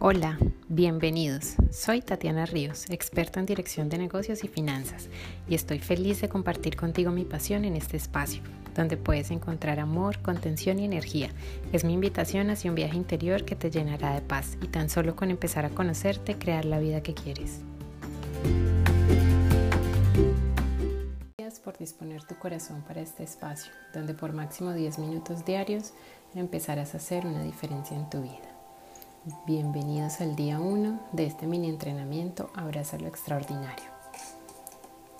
Hola, bienvenidos. Soy Tatiana Ríos, experta en dirección de negocios y finanzas, y estoy feliz de compartir contigo mi pasión en este espacio, donde puedes encontrar amor, contención y energía. Es mi invitación hacia un viaje interior que te llenará de paz y tan solo con empezar a conocerte, crear la vida que quieres. Gracias por disponer tu corazón para este espacio, donde por máximo 10 minutos diarios empezarás a hacer una diferencia en tu vida. Bienvenidos al día 1 de este mini entrenamiento Abraza lo Extraordinario.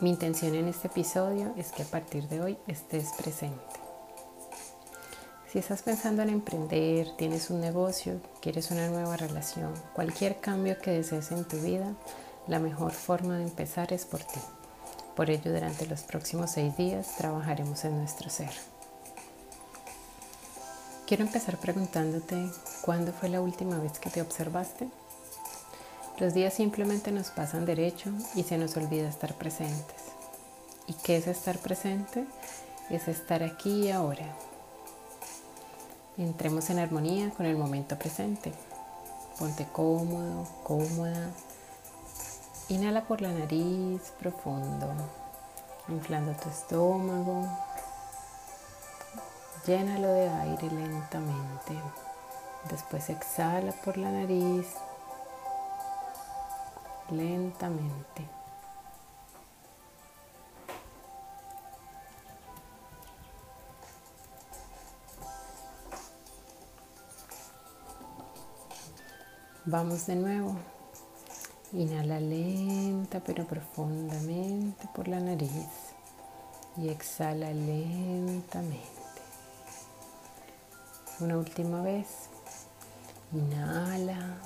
Mi intención en este episodio es que a partir de hoy estés presente. Si estás pensando en emprender, tienes un negocio, quieres una nueva relación, cualquier cambio que desees en tu vida, la mejor forma de empezar es por ti. Por ello, durante los próximos seis días trabajaremos en nuestro ser. Quiero empezar preguntándote, ¿cuándo fue la última vez que te observaste? Los días simplemente nos pasan derecho y se nos olvida estar presentes. ¿Y qué es estar presente? Es estar aquí y ahora. Entremos en armonía con el momento presente. Ponte cómodo, cómoda. Inhala por la nariz profundo, inflando tu estómago, Llénalo de aire lentamente. Después exhala por la nariz lentamente. Vamos de nuevo. Inhala lenta pero profundamente por la nariz y exhala lentamente. Una última vez. Inhala.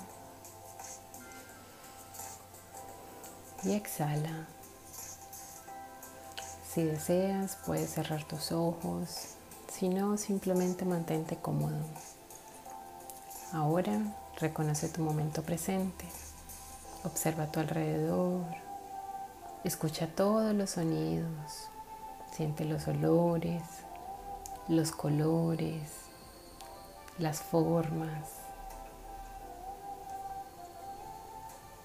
Y exhala. Si deseas, puedes cerrar tus ojos. Si no, simplemente mantente cómodo. Ahora reconoce tu momento presente. Observa a tu alrededor. Escucha todos los sonidos. Siente los olores, los colores, las formas.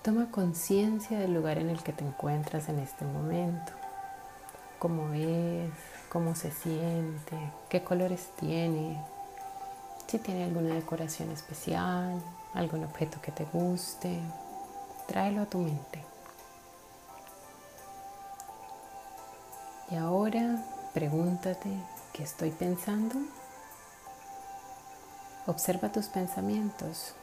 Toma conciencia del lugar en el que te encuentras en este momento. Cómo es, cómo se siente, qué colores tiene, si tiene alguna decoración especial, algún objeto que te guste, tráelo a tu mente. Y ahora pregúntate, ¿qué estoy pensando? Observa tus pensamientos,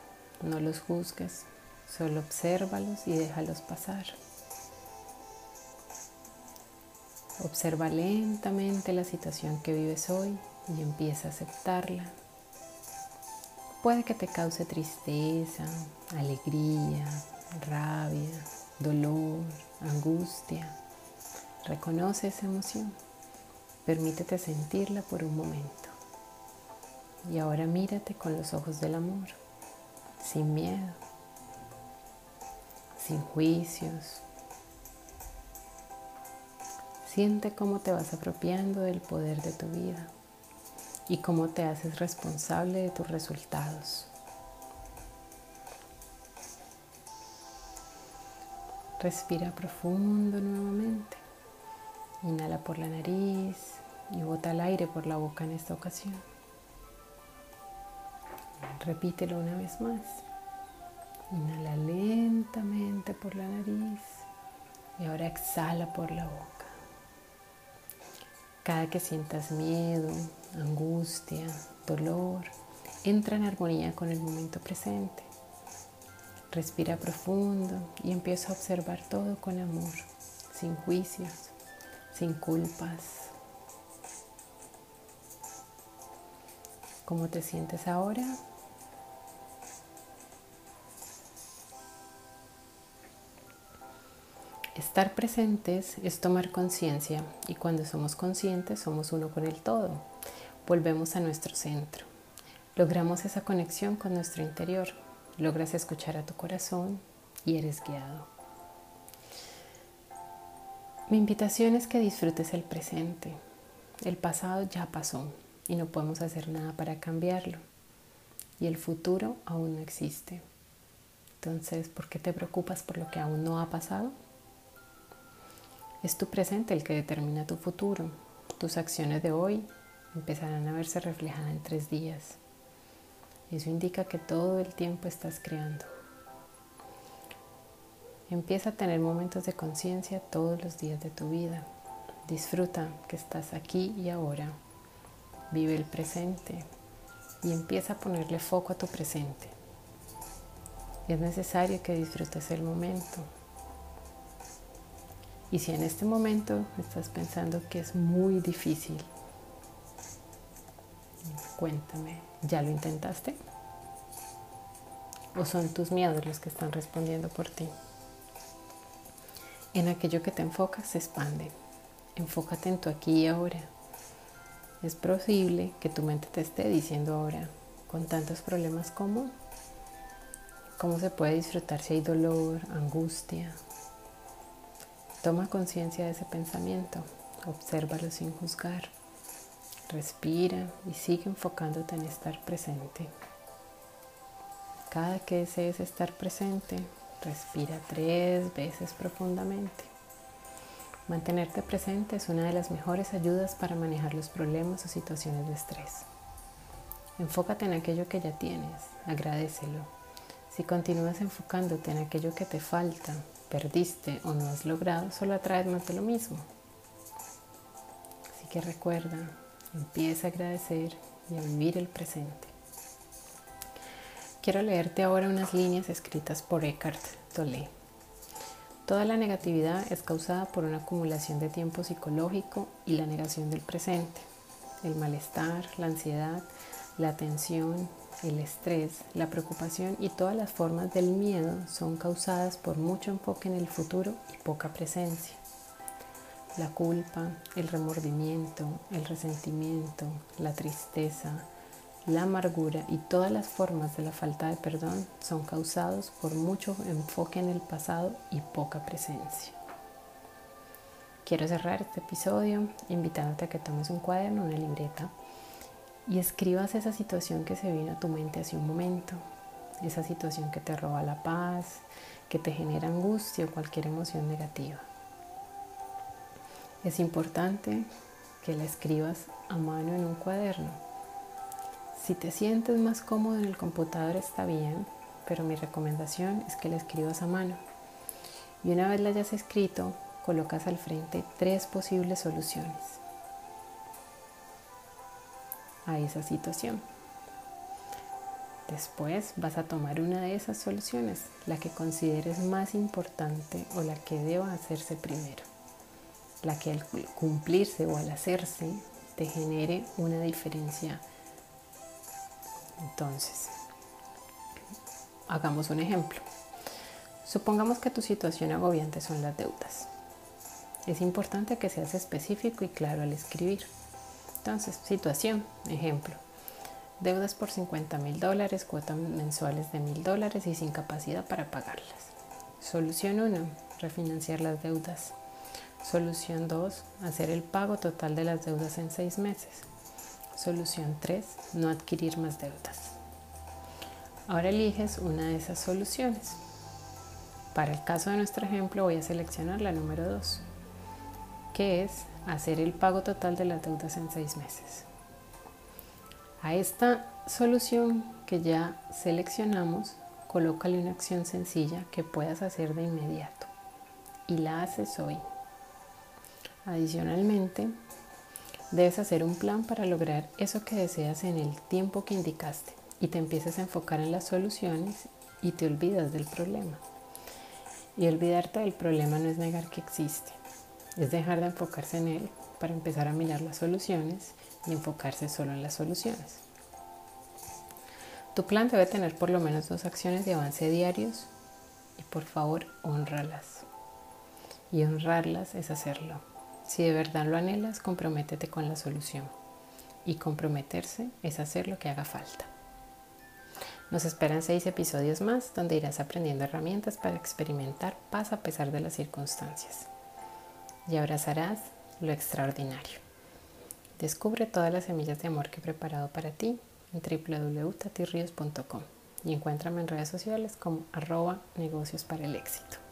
no los juzgues, solo obsérvalos y déjalos pasar. Observa lentamente la situación que vives hoy y empieza a aceptarla. Puede que te cause tristeza, alegría, rabia, dolor, angustia. Reconoce esa emoción. Permítete sentirla por un momento. Y ahora mírate con los ojos del amor, sin miedo, sin juicios. Siente cómo te vas apropiando del poder de tu vida y cómo te haces responsable de tus resultados. Respira profundo nuevamente. Inhala por la nariz y bota el aire por la boca en esta ocasión. Repítelo una vez más. Inhala lentamente por la nariz y ahora exhala por la boca. Cada que sientas miedo, angustia, dolor, entra en armonía con el momento presente. Respira profundo y empieza a observar todo con amor, sin juicios, sin culpas. ¿Cómo te sientes ahora? Estar presentes es tomar conciencia y cuando somos conscientes somos uno con el todo. Volvemos a nuestro centro. Logramos esa conexión con nuestro interior. Logras escuchar a tu corazón y eres guiado. Mi invitación es que disfrutes el presente. El pasado ya pasó y no podemos hacer nada para cambiarlo. Y el futuro aún no existe. Entonces, ¿por qué te preocupas por lo que aún no ha pasado? Es tu presente el que determina tu futuro. Tus acciones de hoy empezarán a verse reflejadas en tres días. Eso indica que todo el tiempo estás creando. Empieza a tener momentos de conciencia todos los días de tu vida. Disfruta que estás aquí y ahora. Vive el presente y empieza a ponerle foco a tu presente. Es necesario que disfrutes el momento. Y si en este momento estás pensando que es muy difícil, cuéntame, ¿ya lo intentaste? ¿O son tus miedos los que están respondiendo por ti? En aquello que te enfocas se expande. Enfócate en tu aquí y ahora. Es posible que tu mente te esté diciendo ahora, con tantos problemas como, ¿cómo se puede disfrutar si hay dolor, angustia? Toma conciencia de ese pensamiento, obsérvalo sin juzgar, respira y sigue enfocándote en estar presente. Cada que desees estar presente, Respira tres veces profundamente. Mantenerte presente es una de las mejores ayudas para manejar los problemas o situaciones de estrés. Enfócate en aquello que ya tienes, agradecelo. Si continúas enfocándote en aquello que te falta, perdiste o no has logrado, solo atraes más de lo mismo. Así que recuerda, empieza a agradecer y a vivir el presente. Quiero leerte ahora unas líneas escritas por Eckhart Tolle. Toda la negatividad es causada por una acumulación de tiempo psicológico y la negación del presente. El malestar, la ansiedad, la tensión, el estrés, la preocupación y todas las formas del miedo son causadas por mucho enfoque en el futuro y poca presencia. La culpa, el remordimiento, el resentimiento, la tristeza, la amargura y todas las formas de la falta de perdón son causados por mucho enfoque en el pasado y poca presencia. Quiero cerrar este episodio invitándote a que tomes un cuaderno, una libreta y escribas esa situación que se vino a tu mente hace un momento, esa situación que te roba la paz, que te genera angustia o cualquier emoción negativa. Es importante que la escribas a mano en un cuaderno si te sientes más cómodo en el computador está bien, pero mi recomendación es que la escribas a mano. Y una vez la hayas escrito, colocas al frente tres posibles soluciones a esa situación. Después vas a tomar una de esas soluciones, la que consideres más importante o la que deba hacerse primero, la que al cumplirse o al hacerse te genere una diferencia entonces, hagamos un ejemplo. Supongamos que tu situación agobiante son las deudas. Es importante que seas específico y claro al escribir. Entonces, situación, ejemplo. Deudas por 50 mil dólares, cuotas mensuales de mil dólares y sin capacidad para pagarlas. Solución 1, refinanciar las deudas. Solución 2, hacer el pago total de las deudas en seis meses. Solución 3. No adquirir más deudas. Ahora eliges una de esas soluciones. Para el caso de nuestro ejemplo voy a seleccionar la número 2, que es hacer el pago total de las deudas en seis meses. A esta solución que ya seleccionamos, colócale una acción sencilla que puedas hacer de inmediato y la haces hoy. Adicionalmente, Debes hacer un plan para lograr eso que deseas en el tiempo que indicaste y te empiezas a enfocar en las soluciones y te olvidas del problema. Y olvidarte del problema no es negar que existe, es dejar de enfocarse en él para empezar a mirar las soluciones y enfocarse solo en las soluciones. Tu plan debe tener por lo menos dos acciones de avance diarios y por favor honralas. Y honrarlas es hacerlo si de verdad lo anhelas, comprométete con la solución. Y comprometerse es hacer lo que haga falta. Nos esperan seis episodios más donde irás aprendiendo herramientas para experimentar paz a pesar de las circunstancias. Y abrazarás lo extraordinario. Descubre todas las semillas de amor que he preparado para ti en www.tatirrios.com. y encuéntrame en redes sociales como arroba negocios para el éxito.